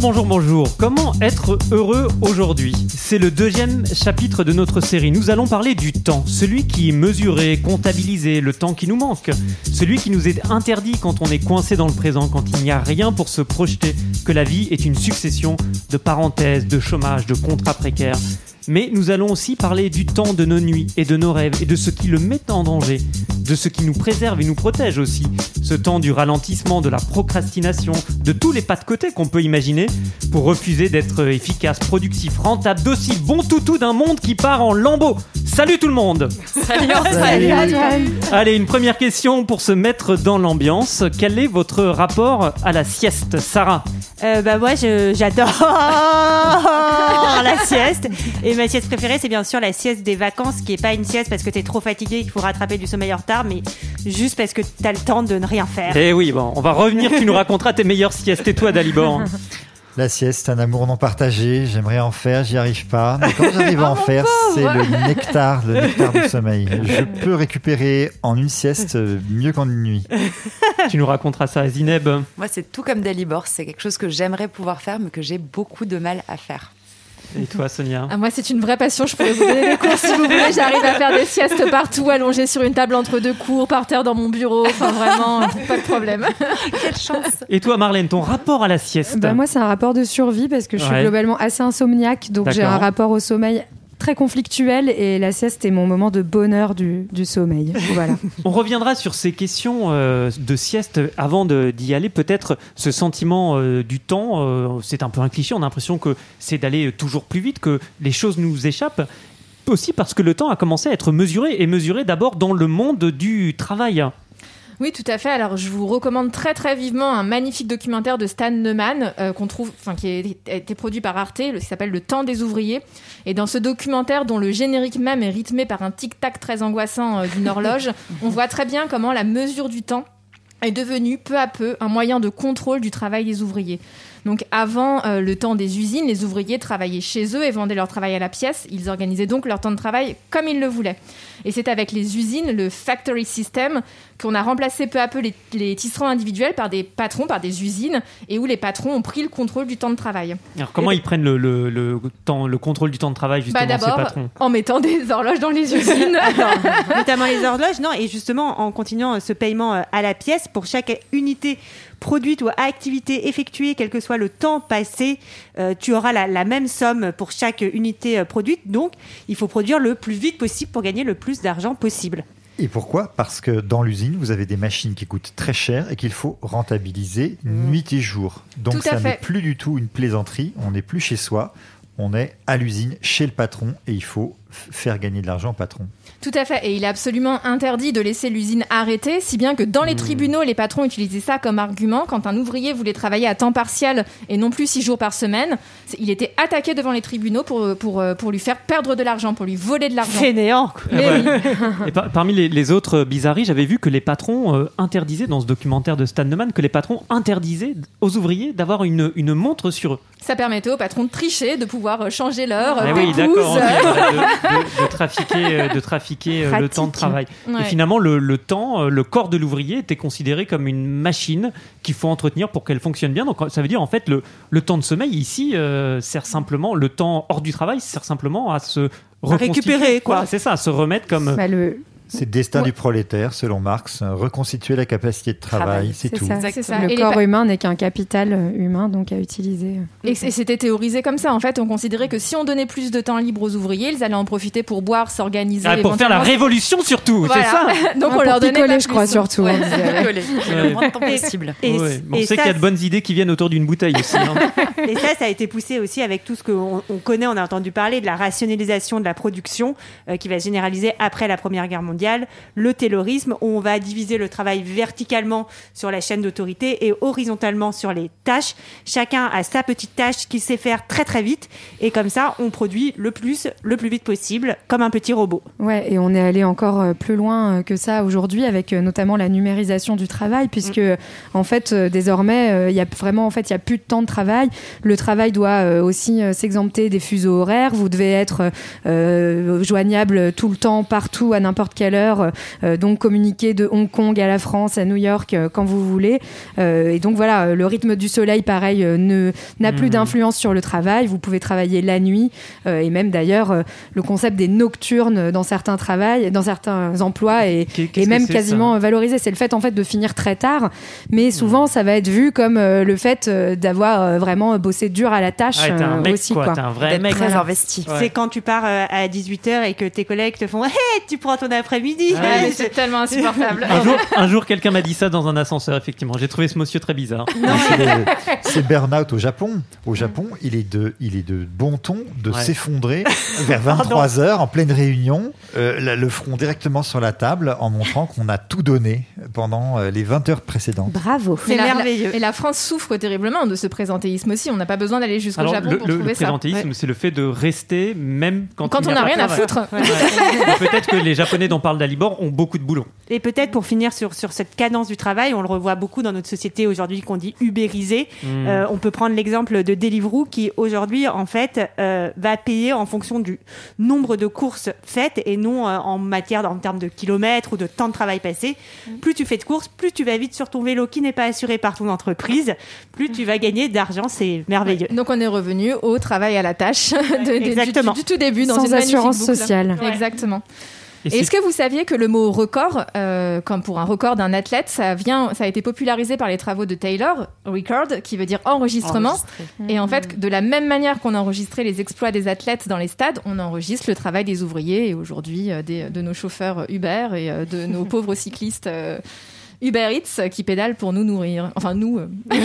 Bonjour, bonjour, bonjour. Comment être heureux aujourd'hui? C'est le deuxième chapitre de notre série. Nous allons parler du temps, celui qui est mesuré, comptabilisé, le temps qui nous manque, celui qui nous est interdit quand on est coincé dans le présent, quand il n'y a rien pour se projeter, que la vie est une succession de parenthèses, de chômage, de contrats précaires. Mais nous allons aussi parler du temps de nos nuits et de nos rêves et de ce qui le met en danger, de ce qui nous préserve et nous protège aussi. Ce temps du ralentissement, de la procrastination, de tous les pas de côté qu'on peut imaginer pour refuser d'être efficace, productif, rentable, docile, bon toutou d'un monde qui part en lambeaux. Salut tout le monde Salut, Allez, une première question pour se mettre dans l'ambiance. Quel est votre rapport à la sieste, Sarah? Euh, bah moi je- j'adore la sieste et ma sieste préférée c'est bien sûr la sieste des vacances qui est pas une sieste parce que t'es trop fatigué et qu'il faut rattraper du sommeil en retard mais juste parce que t'as le temps de ne rien faire. Eh oui, bon, on va revenir, tu nous raconteras tes meilleures siestes et toi Dalibor? La sieste, un amour non partagé. J'aimerais en faire, j'y arrive pas. Mais quand j'arrive à en faire, c'est le nectar, le nectar du sommeil. Je peux récupérer en une sieste euh, mieux qu'en une nuit. tu nous raconteras ça à Zineb. Moi, c'est tout comme Dalibor. C'est quelque chose que j'aimerais pouvoir faire, mais que j'ai beaucoup de mal à faire. Et toi Sonia Ah, moi, c'est une vraie passion. Je pourrais vous donner des cours si vous voulez. J'arrive à faire des siestes partout, allongée sur une table entre deux cours, par terre dans mon bureau. Enfin, vraiment, pas de problème. Quelle chance Et toi Marlène, ton rapport à la sieste Bah, moi, c'est un rapport de survie parce que je suis Ouais. globalement assez insomniaque, donc j'ai un rapport au sommeil très conflictuel et la sieste est mon moment de bonheur du, du sommeil. Voilà. On reviendra sur ces questions euh, de sieste avant d'y aller. Peut-être ce sentiment euh, du temps, euh, c'est un peu un cliché. On a l'impression que c'est d'aller toujours plus vite, que les choses nous échappent. Aussi parce que le temps a commencé à être mesuré et mesuré d'abord dans le monde du travail. Oui, tout à fait. Alors, je vous recommande très très vivement un magnifique documentaire de Stan Neumann euh, qu'on trouve, enfin qui a été produit par Arte, qui s'appelle Le Temps des ouvriers. Et dans ce documentaire, dont le générique même est rythmé par un tic-tac très angoissant euh, d'une horloge, on voit très bien comment la mesure du temps est devenue peu à peu un moyen de contrôle du travail des ouvriers. Donc avant euh, le temps des usines, les ouvriers travaillaient chez eux et vendaient leur travail à la pièce. Ils organisaient donc leur temps de travail comme ils le voulaient. Et c'est avec les usines, le factory system, qu'on a remplacé peu à peu les, les tisserands individuels par des patrons, par des usines, et où les patrons ont pris le contrôle du temps de travail. Alors comment ils prennent le, le- le temps, le contrôle du temps de travail justement Bah ces patrons? en mettant des horloges dans les usines. notamment les horloges, non, et justement en continuant euh, ce paiement euh, à la pièce pour chaque unité produite ou activité effectuée, quel que soit le temps passé, euh, tu auras la, la même somme pour chaque unité euh, produite. Donc, il faut produire le plus vite possible pour gagner le plus d'argent possible. Et pourquoi? Parce que dans l'usine, vous avez des machines qui coûtent très cher et qu'il faut rentabiliser nuit et jour. Donc ça n'est plus du tout une plaisanterie. On n'est plus chez soi. On est à l'usine, chez le patron, et il faut faire gagner de l'argent au patron. Tout à fait. Et il est absolument interdit de laisser l'usine arrêtée, si bien que dans Hmm. les tribunaux, les patrons utilisaient ça comme argument. Quand un ouvrier voulait travailler à temps partiel et non plus six jours par semaine, il était attaqué devant les tribunaux pour, pour, euh, pour lui faire perdre de l'argent, pour lui voler de l'argent. Fainéant. ouais. oui. Et par- parmi les, les autres bizarreries, j'avais vu que les patrons euh, interdisaient, dans ce documentaire de Stan Neumann, que les patrons interdisaient aux ouvriers d'avoir une, une montre sur eux. Ça permettait aux patrons de tricher, de pouvoir euh, changer l'heure, Ah euh, oui, d'accord, de, trafiquer, euh, de trafiquer euh, le temps de travail. Ouais. Et finalement, le, le temps, euh, le corps de l'ouvrier était considéré comme une machine qu'il faut entretenir pour qu'elle fonctionne bien. Donc ça veut dire en fait le, le temps de sommeil ici euh, sert simplement, le temps hors du travail sert simplement à se récupérer, quoi. C'est ça, à se remettre comme. Bah, le, C'est le destin Ouais. du prolétaire, selon Marx, euh, reconstituer la capacité de travail, Travail, c'est c'est tout. ça. Le Et corps pa- humain n'est qu'un capital euh, humain, donc à utiliser. Et c- et c'était théorisé comme ça. En fait, on considérait que si on donnait plus de temps libre aux ouvriers, ils allaient en profiter pour boire, s'organiser. Ah, pour faire la révolution surtout, Voilà. c'est ça Donc Ouais, on leur donnait picoler, pas je crois, surtout, Ouais. Le moins de temps possible. Et, Ouais. Bon, et on sait qu'il y a de bonnes idées qui viennent autour d'une bouteille aussi. hein. Et ça, ça a été poussé aussi avec tout ce qu'on on connaît, on a entendu parler de la rationalisation de la production euh, qui va se généraliser après la Première Guerre mondiale. Le taylorisme, où on va diviser le travail verticalement sur la chaîne d'autorité et horizontalement sur les tâches. Chacun a sa petite tâche qu'il sait faire très très vite, et comme ça, on produit le plus, le plus vite possible, comme un petit robot. Ouais, et on est allé encore euh, plus loin euh, que ça aujourd'hui avec euh, notamment la numérisation du travail, puisque en fait désormais il y a vraiment en fait il y a plus de temps de travail. Le travail doit aussi s'exempter des fuseaux horaires. Vous devez être joignable tout le temps, partout, à n'importe quelle heure. Euh, donc communiquer de Hong Kong à la France, à New York, euh, quand vous voulez. Euh, et donc voilà, le rythme du soleil, pareil, euh, ne n'a plus Mhm. d'influence sur le travail. Vous pouvez travailler la nuit euh, et même d'ailleurs euh, le concept des nocturnes dans certains travails, dans certains emplois que même quasiment valorisé. C'est le fait en fait de finir très tard, mais souvent ça va être vu comme euh, le fait euh, d'avoir euh, vraiment bossé dur à la tâche Ouais, t'es un mec, aussi quoi. un vrai mec. très investi. Ouais. C'est quand tu pars euh, à 18h et que tes collègues te font Hé, tu prends ton après-midi. Ouais, Ouais, mais c'est tellement insupportable. Un jour, un jour quelqu'un m'a dit ça dans un ascenseur, effectivement. J'ai trouvé ce monsieur très bizarre. C'est burn-out au Japon. Au Japon, il est de, il est de bon ton de Ouais. s'effondrer vers 23 heures en pleine réunion, euh, la- le front directement sur la table en montrant qu'on a tout donné pendant euh, les 20 heures précédentes. Bravo. C'est la- merveilleux. et la France souffre terriblement de ce présentéisme aussi. On n'a pas besoin d'aller jusqu'au Japon le, pour le- le trouver ça. présentéisme, c'est le fait de rester même quand, on n'a pas rien à foutre. Peut-être que les Japonais dont parle Dalibor ont beaucoup de boulot. Et peut-être pour finir sur, sur cette cadence du travail, on le revoit beaucoup dans notre société aujourd'hui qu'on dit ubérisé. Hmm. Euh, on peut prendre l'exemple de Deliveroo qui aujourd'hui en fait euh, va payer en fonction du nombre de courses faites et non euh, en matière en termes de kilomètres ou de temps de travail passé. Plus tu fais de courses, plus tu vas vite sur ton vélo qui n'est pas assuré par ton entreprise, plus tu vas gagner d'argent. C'est merveilleux. Donc on est revenu au travail à la tâche de- de- du- tout début dans Sans une assurance boucle. sociale. Exactement. Est-ce que vous saviez que le mot record, euh, comme pour un record d'un athlète, ça vient, ça a été popularisé par les travaux de Taylor, record, qui veut dire enregistrement. Enregistré. Et en fait, de la même manière qu'on enregistrait les exploits des athlètes dans les stades, on enregistre le travail des ouvriers et aujourd'hui euh, des- de nos chauffeurs Uber et euh, de nos pauvres cyclistes. Uber Eats qui pédalent pour nous nourrir. Enfin, nous. euh.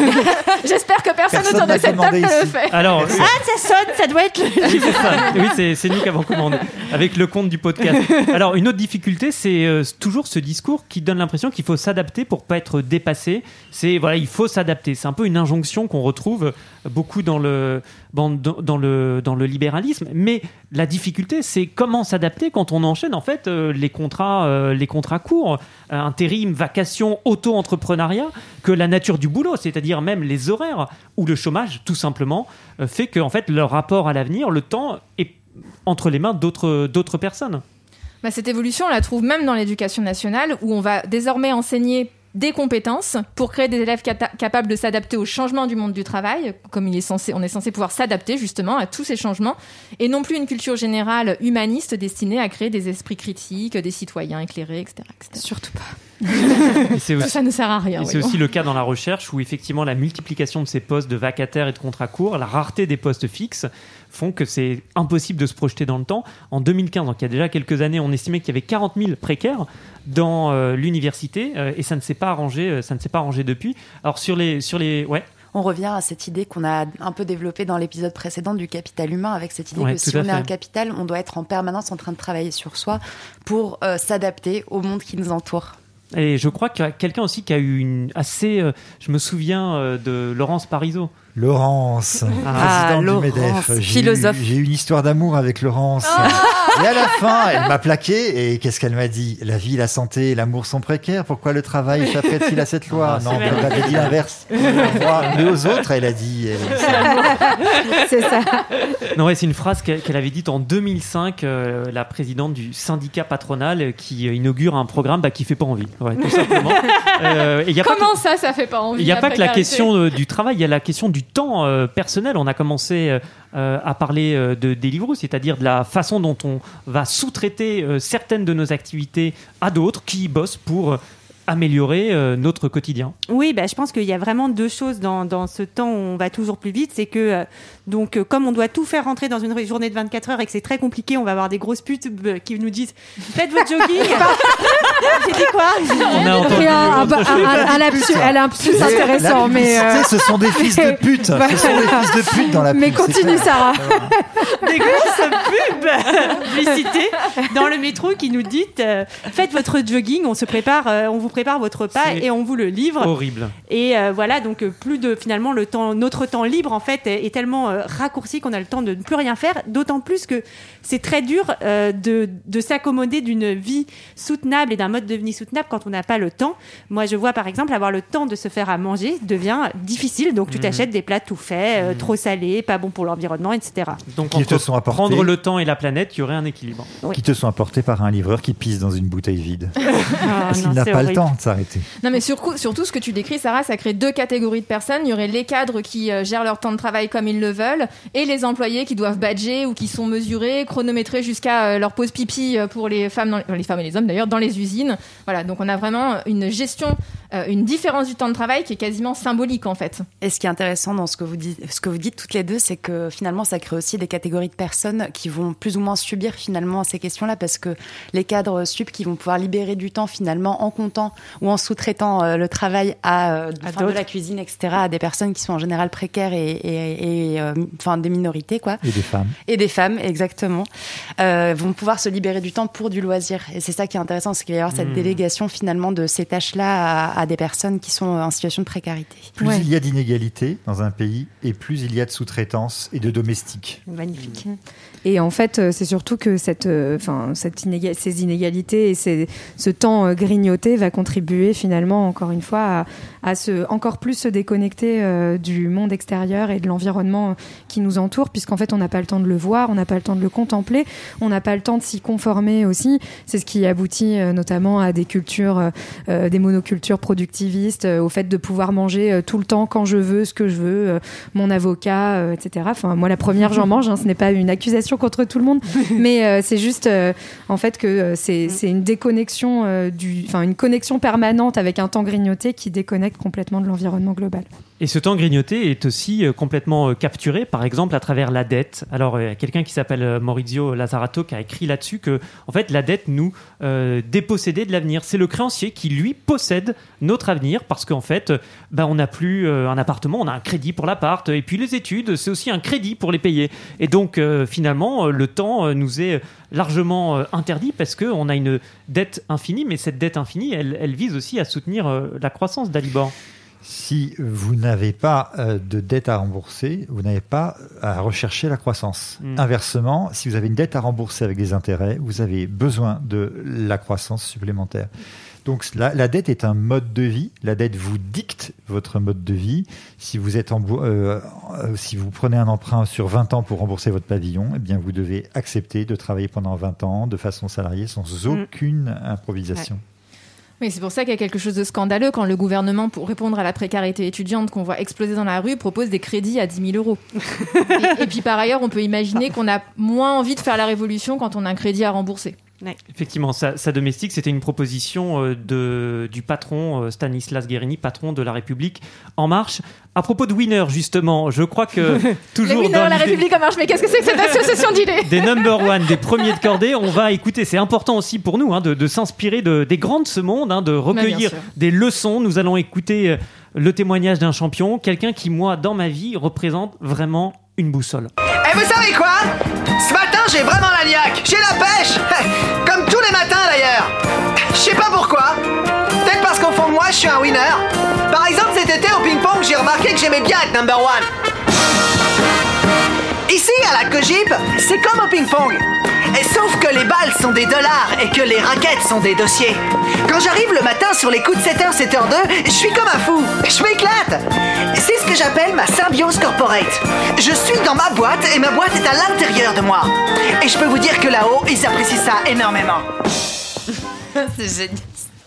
J'espère que personne, Personne autour n'a de cette table commandé ne le ici. fait. Alors, Ah, ça sonne, ça doit être le... Oui, c'est ça. Oui, c'est, c'est nous qui avons commandé avec le compte du podcast. Alors, une autre difficulté, c'est euh, toujours ce discours qui donne l'impression qu'il faut s'adapter pour pas être dépassé. C'est voilà, il faut s'adapter. C'est un peu une injonction qu'on retrouve beaucoup dans le dans, dans le dans le libéralisme. Mais la difficulté, c'est comment s'adapter quand on enchaîne en fait euh, les contrats euh, les contrats courts, euh, intérim, vacation, auto-entrepreneuriat, que la nature du boulot, c'est-à-dire même les horaires ou le chômage, tout simplement, euh, fait que en fait leur rapport à l'avenir, le temps est entre les mains d'autres d'autres personnes. Bah, cette évolution, on la trouve même dans l'éducation nationale, où on va désormais enseigner des compétences pour créer des élèves capables de s'adapter aux changements du monde du travail, comme il est censé, on est censé pouvoir s'adapter justement à tous ces changements, et non plus une culture générale humaniste destinée à créer des esprits critiques, des citoyens éclairés, etc. etc. Surtout pas. Aussi, ça ne sert à rien. et c'est aussi le cas dans la recherche où effectivement la multiplication de ces postes de vacataires et de contrats courts, la rareté des postes fixes font que c'est impossible de se projeter dans le temps. En 2015, donc il y a déjà quelques années, on estimait qu'il y avait 40 000 précaires dans euh, l'université euh, et ça ne s'est pas arrangé, euh, ça ne s'est pas arrangé depuis. Alors sur les sur les ouais, On revient à cette idée qu'on a un peu développée dans l'épisode précédent du capital humain, avec cette idée Ouais, que si on est un capital, on doit être en permanence en train de travailler sur soi pour s'adapter au monde qui nous entoure. et je crois qu'il y a quelqu'un aussi qui a eu une assez je me souviens de Laurence Parisot. Laurence, Ah, présidente Laurence, du MEDEF. J'ai eu- philosophe. J'ai eu une histoire d'amour avec Laurence. Et à la fin, elle m'a plaqué. Et qu'est-ce qu'elle m'a dit? La vie, la santé et l'amour sont précaires. Pourquoi le travail échapperait-il à cette loi? Ah, Non, elle avait dit l'inverse. Mais aux autres, elle a dit. ça. C'est ça. Non, ouais, c'est une phrase qu'elle avait dite en 2005, euh, la présidente du syndicat patronal euh, qui euh, inaugure un programme bah, qui fait pas envie, ouais, tout simplement. Euh, et il y a pas que- Comment ça, ça fait pas envie il n'y a pas que la question euh, du travail, il y a la question du temps euh, personnel. On a commencé euh, euh, à parler de Deliveroo, c'est-à-dire de la façon dont on va sous-traiter certaines de nos activités à d'autres qui bossent pour améliorer notre quotidien. Oui, bah, je pense qu'il y a vraiment deux choses dans, dans ce temps où on va toujours plus vite. C'est que, donc, euh, comme on doit tout faire rentrer dans une journée de 24 heures et que c'est très compliqué, on va avoir des grosses putes euh, qui nous disent Faites votre jogging. J'ai dit quoi On a entendu un, un, autre un, chose. un- un lapsus, elle a un lapsus intéressant, La mais, euh, ce sont des fils de pute. Ce sont des fils de pute dans la mais pub, c'est continue. Sarah. Des grosses putes publicité dans le métro qui nous dit euh, faites votre jogging, on se prépare, euh, on vous prépare votre repas et on vous le livre. Horrible. Et euh, voilà, donc plus de finalement le temps, notre temps libre en fait est, est tellement euh, raccourci qu'on a le temps de ne plus rien faire. D'autant plus que c'est très dur euh, de, de s'accommoder d'une vie soutenable et d'un mode de vie soutenable quand on n'a pas le temps. Moi, je vois par exemple avoir le temps de se faire à manger devient difficile. Donc tu Mhm. t'achètes des plats tout faits, euh, trop salés, pas bons pour l'environnement, etc. Donc Qui te entre sont apportés. prendre le temps et la planète, il y aurait un équilibre. Oui. Qui te sont apportés par un livreur qui pisse dans une bouteille vide. Ah, Parce qu'il non, n'a pas le temps de s'arrêter. Non, mais surtout, surtout, ce que tu décris, Sarah, ça crée deux catégories de personnes. Il y aurait les cadres qui euh, gèrent leur temps de travail comme ils le veulent, et les employés qui doivent badger ou qui sont mesurés, chronométrés jusqu'à euh, leur pause pipi euh, pour les femmes, les femmes et les hommes d'ailleurs, dans les usines. Voilà, donc on a vraiment une gestion, euh, une différence du temps de travail qui est quasiment symbolique en fait. Et ce qui est intéressant dans ce que vous dites, ce que vous dites toutes les deux, c'est que finalement, ça crée aussi des catégories de personnes qui vont plus ou moins subir finalement ces questions-là, parce que les cadres sup qui vont pouvoir libérer du temps finalement en comptant ou en sous-traitant euh, le travail à, euh, À de la cuisine, etc., à des personnes qui sont en général précaires et, et, et, euh, enfin des minorités, quoi Et des femmes. et des femmes, exactement, euh, vont pouvoir se libérer du temps pour du loisir. Et c'est ça qui est intéressant, c'est qu'il va y avoir cette Hmm. délégation finalement de ces tâches-là à, à des personnes qui sont en situation de précarité. Plus Ouais. il y a d'inégalités dans un pays, et plus il y a de sous-traitance et de domestiques. Magnifique. Et en fait, euh, c'est surtout que cette, euh, enfin, cette ces inégalités et ces- ce temps euh, grignoté va contribuer finalement, encore une fois, à, à se, encore plus se déconnecter euh, du monde extérieur et de l'environnement qui nous entoure, puisqu'en fait, on n'a pas le temps de le voir, on n'a pas le temps de le contempler, on n'a pas le temps de s'y conformer aussi. C'est ce qui aboutit euh, notamment à des cultures, euh, euh, des monocultures productivistes, euh, au fait de pouvoir manger euh, tout le temps quand je veux, ce que je veux, euh, mon avocat, etc. Enfin, moi, la première, j'en mange. hein, ce n'est pas une accusation contre tout le monde, mais euh, c'est juste euh, en fait que euh, c'est c'est une déconnexion euh, du, enfin une connexion permanente avec un temps grignoté qui déconnecte complètement de l'environnement global. Et ce temps grignoté est aussi complètement capturé, par exemple, à travers la dette. Alors, il y a quelqu'un qui s'appelle Maurizio Lazzarato qui a écrit là-dessus que, en fait, la dette nous euh, dépossédait de l'avenir. C'est le créancier qui, lui, possède notre avenir parce qu'en fait, bah, on n'a plus euh, un appartement, on a un crédit pour l'appart. Et puis, les études, c'est aussi un crédit pour les payer. Et donc, euh, finalement, le temps nous est largement interdit parce qu'on a une dette infinie, mais cette dette infinie, elle, elle vise aussi à soutenir la croissance d'Alibor. Si vous n'avez pas de dette à rembourser, vous n'avez pas à rechercher la croissance. Mm. Inversement, si vous avez une dette à rembourser avec des intérêts, vous avez besoin de la croissance supplémentaire. Donc la, la dette est un mode de vie. La dette vous dicte votre mode de vie. Si vous êtes en, euh, euh, si vous prenez un emprunt sur 20 ans pour rembourser votre pavillon, eh bien vous devez accepter de travailler pendant 20 ans de façon salariée sans aucune improvisation. Oui, c'est pour ça qu'il y a quelque chose de scandaleux quand le gouvernement, pour répondre à la précarité étudiante qu'on voit exploser dans la rue, propose des crédits à 10 000 euros. et, et puis par ailleurs, on peut imaginer qu'on a moins envie de faire la révolution quand on a un crédit à rembourser. Effectivement, sa, sa domestique, c'était une proposition euh, de, du patron euh, Stanislas Guérini, patron de La République En Marche. À propos de Winner, justement, je crois que Les toujours winners, dans la République en marche, mais qu'est-ce que c'est que cette association d'idées des number one, des premiers de cordée, on va écouter. C'est important aussi pour nous hein, de, de s'inspirer de, des grands de ce monde, hein, de recueillir sûr. des leçons. Nous allons écouter euh, le témoignage d'un champion, quelqu'un qui, moi, dans ma vie, représente vraiment une boussole. Et vous savez quoi? Ce matin, j'ai vraiment la niaque. J'ai la pêche. Comme tous les matins d'ailleurs. Je sais pas pourquoi. Peut-être parce qu'au fond de moi, je suis un winner. Par exemple, cet été au ping-pong, j'ai remarqué que j'aimais bien être number one. Ici, à la Cogip, c'est comme au ping-pong. Et sauf que les balles sont des dollars et que les raquettes sont des dossiers. Quand j'arrive le matin sur les coups de 7h, 7h2, je suis comme un fou. Je m'éclate. C'est ce que j'appelle ma symbiose corporate. Je suis dans ma boîte et ma boîte est à l'intérieur de moi. Et je peux vous dire que là-haut, ils apprécient ça énormément. c'est génial.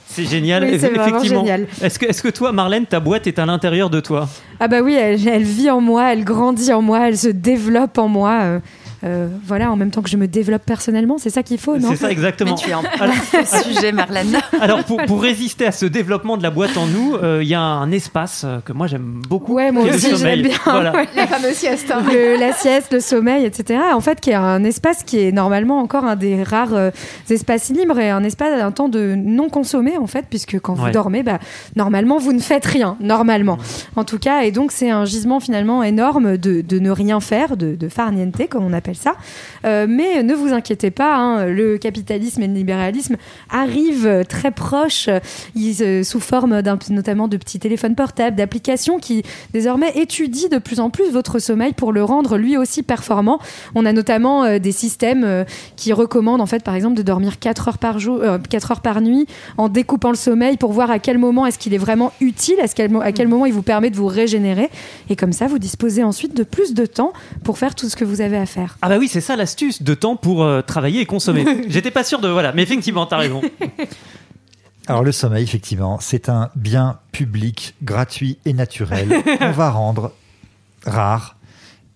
C'est génial, Oui, c'est effectivement. génial. Est-ce que, est-ce que toi, Marlène, ta boîte est à l'intérieur de toi? Ah bah oui, elle, elle vit en moi, elle grandit en moi, elle se développe en moi. Euh, voilà, en même temps que je me développe personnellement, c'est ça qu'il faut, non C'est ça exactement. Mais tu es en Alors- plein sujet, Marlène. Alors, pour, pour résister à ce développement de la boîte en nous, euh, il y a un espace euh, que moi j'aime beaucoup. Ouais, moi aussi, j'aime sommeil. bien. Voilà. ouais. La fameuse sieste. hein. Le- la sieste, le sommeil, etc. En fait, qui est un espace qui est normalement encore un des rares euh, espaces libres et un espace, un temps de non consommé en fait, puisque quand vous dormez, bah, normalement vous ne faites rien, normalement. En tout cas, et donc c'est un gisement finalement énorme de, de ne rien faire, de, de far niente comme on appelle ça. Euh, mais ne vous inquiétez pas, hein, le capitalisme et le libéralisme arrivent très proches, ils, euh, sous forme notamment de petits téléphones portables, d'applications qui désormais étudient de plus en plus votre sommeil pour le rendre lui aussi performant. On a notamment euh, des systèmes qui recommandent en fait par exemple de dormir 4 heures par jour, euh, 4 heures par nuit en découpant le sommeil pour voir à quel moment est-ce qu'il est vraiment utile, à, quel, à quel moment il vous permet de vous régénérer. Et comme ça, vous disposez ensuite de plus de temps pour faire tout ce que vous avez à faire. Ah bah oui, c'est ça l'astuce, de temps pour euh, travailler et consommer. J'étais pas sûr de... Voilà, mais effectivement, t'as raison. Alors le sommeil, effectivement, c'est un bien public, gratuit et naturel qu'on va rendre rare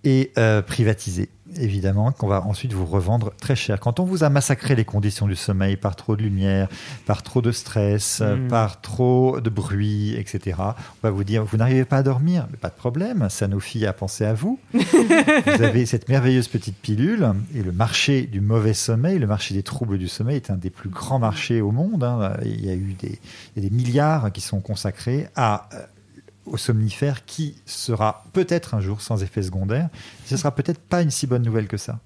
et euh, privatisé. Évidemment, qu'on va ensuite vous revendre très cher. Quand on vous a massacré les conditions du sommeil par trop de lumière, par trop de stress, euh, Mm. par trop de bruit, etc., on va vous dire, vous n'arrivez pas à dormir, mais pas de problème, Sanofi a pensé à vous. vous avez cette merveilleuse petite pilule et le marché du mauvais sommeil, le marché des troubles du sommeil est un des plus grands marchés au monde. hein. Il y a eu des, il y a des milliards qui sont consacrés à, euh, au somnifère qui sera peut-être un jour sans effet secondaire. Ce sera peut-être pas une si bonne nouvelle que ça.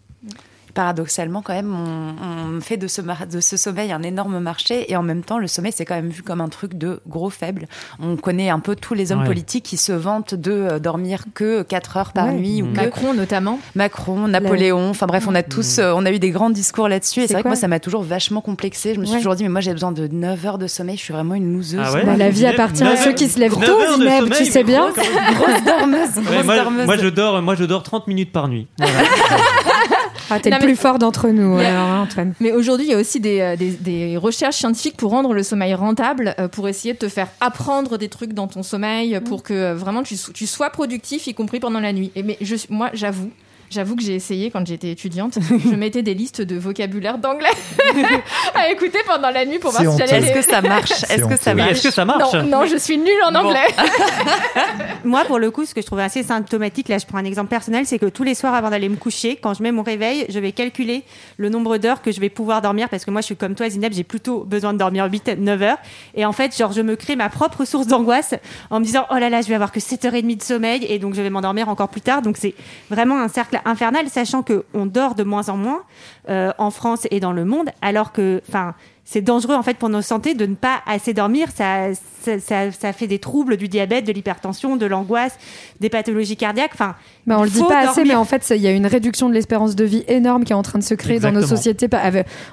Paradoxalement, quand même, on, on fait de ce, mar- de ce sommeil un énorme marché et en même temps, le sommeil, c'est quand même vu comme un truc de gros faible. On connaît un peu tous les hommes Ouais. politiques qui se vantent de euh, dormir que 4 heures par Ouais. nuit ou que Macron notamment. Macron, Napoléon, enfin bref, on a tous, euh, on a eu des grands discours là-dessus et C'est vrai que moi, ça m'a toujours vachement complexé. Je me suis Ouais. toujours dit, mais moi, j'ai besoin de 9 heures de sommeil, je suis vraiment une loseuse. Ah ouais Bah, la vie appartient à ceux qui se lèvent tôt, Zineb, tu sais bien. Grosse dormeuse, grosse moi, dormeuse. moi, je dors, moi, je dors 30 minutes par nuit. Voilà. Ah, t'es le mais- plus fort d'entre nous, Mais- alors, hein, Antoine. Mais aujourd'hui, il y a aussi des, euh, des- des recherches scientifiques pour rendre le sommeil rentable, euh, pour essayer de te faire apprendre des trucs dans ton sommeil, pour que euh, vraiment tu, so- tu sois productif, y compris pendant la nuit. Et mais je, moi, j'avoue. J'avoue que j'ai essayé quand j'étais étudiante. je mettais des listes de vocabulaire d'anglais à écouter pendant la nuit pour voir si j'allais. Est-ce que ça marche? Est-ce que ça marche? Est-ce que ça marche? Non, non, je suis nulle en Bon. anglais. Moi, pour le coup, ce que je trouve assez symptomatique, là, je prends un exemple personnel, c'est que tous les soirs avant d'aller me coucher, quand je mets mon réveil, je vais calculer le nombre d'heures que je vais pouvoir dormir parce que moi, je suis comme toi, Zineb, j'ai plutôt besoin de dormir 8, 9 heures. Et en fait, genre, je me crée ma propre source d'angoisse en me disant, oh là là, je vais avoir que 7h30 de sommeil et donc je vais m'endormir encore plus tard. Donc c'est vraiment un cercle infernal, sachant que on dort de moins en moins euh, en France et dans le monde, alors que, enfin, c'est dangereux en fait pour nos santé de ne pas assez dormir. Ça, ça, ça, ça fait des troubles du diabète, de l'hypertension, de l'angoisse, des pathologies cardiaques. Enfin, Bah, on le dit pas assez, mais en fait, ça- il y a une réduction de l'espérance de vie énorme qui est en train de se créer dans nos sociétés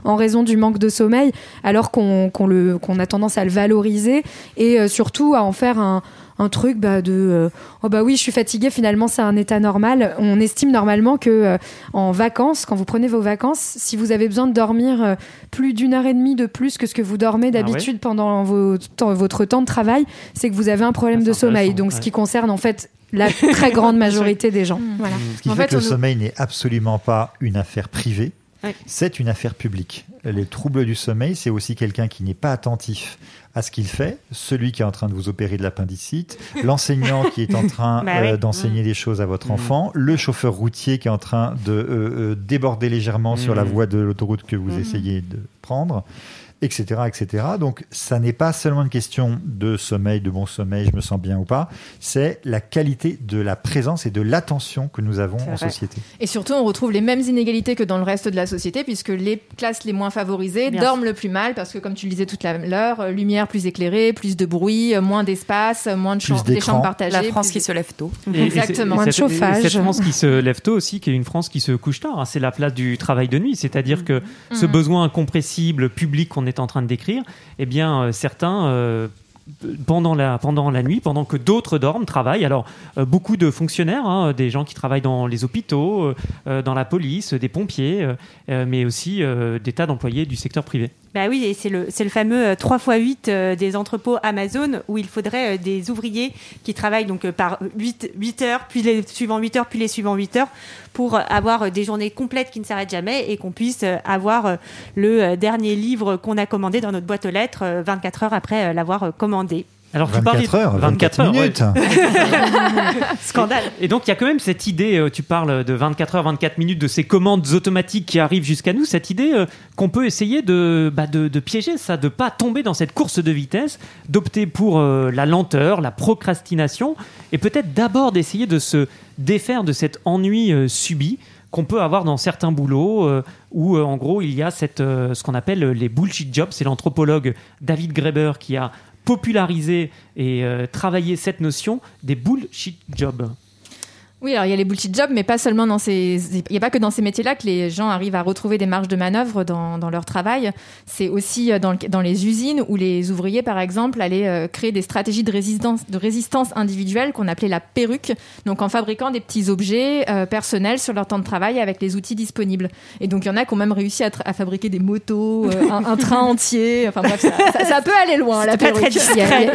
en raison du manque de sommeil, alors qu'on qu'on le- qu'on a tendance à le valoriser et euh, surtout à en faire un, un truc bah, de euh, oh bah oui, je suis fatiguée, finalement, c'est un état normal. On estime normalement que euh, en vacances, quand vous prenez vos vacances, si vous avez besoin de dormir euh, plus d'une heure et demie de plus que ce que vous dormez d'habitude pendant vos temps- votre temps de travail, c'est que vous avez un problème Ah, de sommeil. Donc, ouais. ce qui concerne en fait la très grande majorité des gens. Voilà. Ce qui En fait, fait, que le nous- sommeil n'est absolument pas une affaire privée, C'est une affaire publique. Les troubles du sommeil, c'est aussi quelqu'un qui n'est pas attentif à ce qu'il fait, celui qui est en train de vous opérer de l'appendicite, l'enseignant qui est en train Bah oui. euh, d'enseigner des choses à votre Mm. enfant, le chauffeur routier qui est en train de euh, euh, déborder légèrement sur la Mm. voie de l'autoroute que vous Mhm. essayez de prendre. Etc, etc. Donc, ça n'est pas seulement une question de sommeil, de bon sommeil, je me sens bien ou pas. C'est la qualité de la présence et de l'attention que nous avons en vrai. société. Et surtout, on retrouve les mêmes inégalités que dans le reste de la société, puisque les classes les moins favorisées Bien dorment le plus mal, parce que comme tu le disais toute la- l'heure, euh, lumière plus éclairée, plus de bruit, euh, moins d'espace, euh, moins de Plus cham- des d'écran. chambres partagées. La France plus qui de- se lève tôt. Et- et Exactement. Moins de chauffage. Cette France qui se lève tôt aussi, qui est une France qui se couche tard. hein. C'est la place du travail de nuit. C'est-à-dire que ce Mhm. besoin incompressible public qu'on est en train de décrire, eh bien, euh, certains. euh, pendant la, nuit, pendant que d'autres dorment, travaillent. Alors, euh, beaucoup de fonctionnaires, hein, des gens qui travaillent dans les hôpitaux, dans la police, des pompiers, mais aussi des tas d'employés du secteur privé. Bah oui, et c'est le, le fameux euh, 3 x 8 euh, des entrepôts Amazon où il faudrait euh, des ouvriers qui travaillent donc euh, par 8, 8 heures, puis les suivants 8 heures, puis les suivants 8 heures pour euh, avoir des journées complètes qui ne s'arrêtent jamais et qu'on puisse avoir le dernier livre qu'on a commandé dans notre boîte aux lettres euh, 24 heures après l'avoir commandé. Alors, tu 24 parlais heures, 24, heures, ouais. minutes. Scandale. Et donc, il y a quand même cette idée, euh, tu parles de 24 heures, 24 minutes, de ces commandes automatiques qui arrivent jusqu'à nous, cette idée euh, qu'on peut essayer de, bah, de, de piéger ça, de pas tomber dans cette course de vitesse, d'opter pour euh, la lenteur, la procrastination, et peut-être d'abord d'essayer de se défaire de cet ennui euh, subi qu'on peut avoir dans certains boulots euh, où euh, en gros il y a cette, euh, ce qu'on appelle les bullshit jobs. C'est l'anthropologue David Graeber qui a popularisé et euh, travaillé cette notion des bullshit jobs. Oui, alors il y a les bullshit jobs, mais pas seulement dans ces. Il n'y a pas que dans ces métiers-là que les gens arrivent à retrouver des marges de manœuvre dans, dans leur travail. C'est aussi euh, dans, le- dans les usines où les ouvriers, par exemple, allaient euh, créer des stratégies de résistance, de résistance individuelle qu'on appelait la perruque. Donc en fabriquant des petits objets euh, personnels sur leur temps de travail avec les outils disponibles. Et donc il y en a qui ont même réussi à, fabriquer des motos, euh, un, un train entier. Enfin bref, ça, ça- ça peut aller loin, la perruque.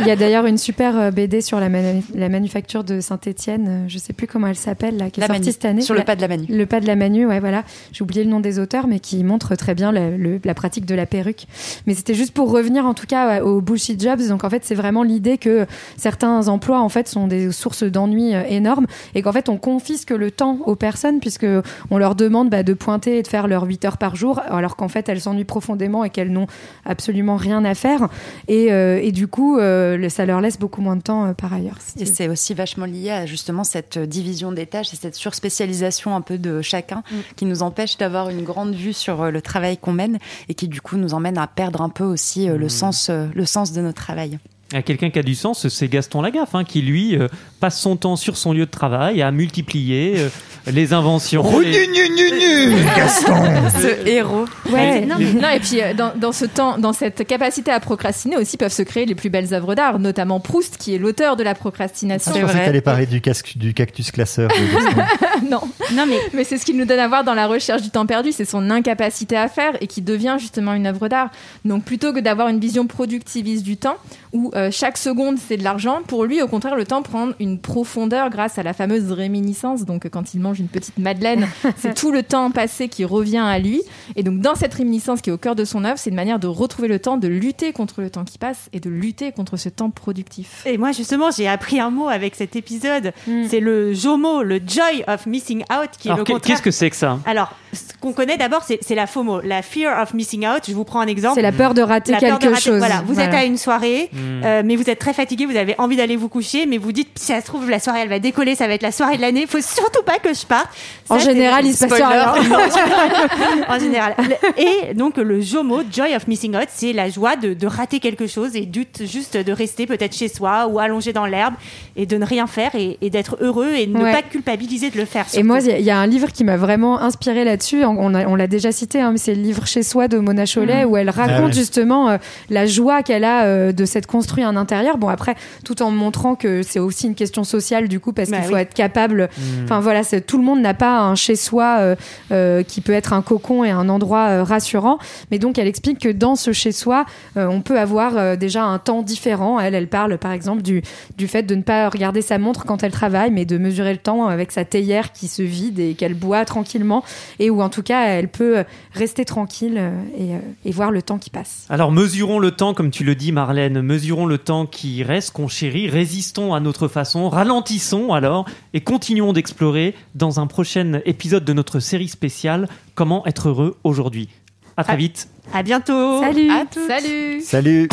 Il y a, d'ailleurs une super BD sur la, manu- la manufacture de Saint-Étienne, je sais plus comment elle s'appelle, là, qui est La sortie Manu. cette année. Sur le pas de la Manu. Le pas de la Manu, ouais, voilà. J'ai oublié le nom des auteurs, mais qui montre très bien la, le- la pratique de la perruque. Mais c'était juste pour revenir, en tout cas, aux bullshit jobs. Donc, en fait, c'est vraiment l'idée que certains emplois, en fait, sont des sources d'ennui euh, énormes et qu'en fait, on confisque le temps aux personnes puisque on leur demande bah, de pointer et de faire leurs 8 heures par jour, alors qu'en fait, elles s'ennuient profondément et qu'elles n'ont absolument rien à faire. Et, euh, et du coup, euh, ça leur laisse beaucoup moins de temps euh, par ailleurs. Et c'est aussi vachement lié à justement cette division des tâches et cette surspécialisation un peu de chacun qui nous empêche d'avoir une grande vue sur euh, le travail qu'on mène et qui du coup nous emmène à perdre un peu aussi euh, le, sens, euh, le sens de notre travail. Il y a quelqu'un qui a du sens, c'est Gaston Lagaffe, hein, qui lui euh, passe son temps sur son lieu de travail à multiplier euh, les inventions. Oh, les- nu, nu, nu, nu, Gaston Ce héros. Ouais, non, mais- non, et puis euh, dans, dans ce temps, dans cette capacité à procrastiner aussi peuvent se créer les plus belles œuvres d'art, notamment Proust, qui est l'auteur de la procrastination. Je C'est pensais vrai. que t'allais parler du, casque, du cactus classeur. non, Non, mais mais c'est ce qu'il nous donne à voir dans la recherche du temps perdu, c'est son incapacité à faire et qui devient justement une œuvre d'art. Donc plutôt que d'avoir une vision productiviste du temps, où euh, chaque seconde c'est de l'argent, pour lui au contraire le temps prend une profondeur grâce à la fameuse réminiscence. Donc quand il mange une petite madeleine, c'est tout le temps passé qui revient à lui. Et donc dans cette réminiscence qui est au cœur de son œuvre, c'est une manière de retrouver le temps, de lutter contre le temps qui passe et de lutter contre ce temps productif. Et moi, justement, j'ai appris un mot avec cet épisode. Mm. C'est le JOMO, le Joy of Missing Out, qui est Alors le qu'est- contraire. qu'est-ce que c'est que ça Alors, ce qu'on connaît d'abord, c'est la FOMO, la Fear of Missing Out. Je vous prends un exemple. C'est la peur de rater La peur quelque de rater- chose. Voilà, vous êtes à une soirée, Hmm. Euh, mais vous êtes très fatigué, vous avez envie d'aller vous coucher, mais vous dites, si ça se trouve, la soirée, elle va décoller, ça va être la soirée de l'année, il faut surtout pas que je parte. En Ça, général, il se passe rien. en général. Et donc, le JOMO, Joy of Missing Out, c'est la joie de, de rater quelque chose et du- juste de rester peut-être chez soi ou allongé dans l'herbe et de ne rien faire et, et d'être heureux et de ne Ouais. pas culpabiliser de le faire. Et moi, il y, a- il y a un livre qui m'a vraiment inspiré là-dessus. On, l'a déjà cité, hein, mais c'est le livre Chez soi de Mona Chollet, où elle raconte Ah ouais. justement euh, la joie qu'elle a euh, de s'être construit un intérieur. Bon, après, tout en montrant que c'est aussi une question sociale, du coup, parce Bah qu'il faut oui. être capable. Enfin, voilà, tout le monde n'a pas un chez soi euh, euh, qui peut être un cocon et un endroit euh, rassurant. Mais donc, elle explique que dans ce chez soi, euh, on peut avoir euh, déjà un temps différent. Elle, elle parle par exemple du, du fait de ne pas regarder sa montre quand elle travaille, mais de mesurer le temps avec sa théière qui se vide et qu'elle boit tranquillement, et où en tout cas elle peut rester tranquille et, euh, et voir le temps qui passe. Alors mesurons le temps, comme tu le dis Marlène, mesurons le temps qui reste, qu'on chérit, résistons à notre façon, ralentissons alors et continuons d'explorer dans un prochain épisode de notre série spéciale Comment être heureux aujourd'hui. À très vite. À bientôt. Salut À toutes. Salut Salut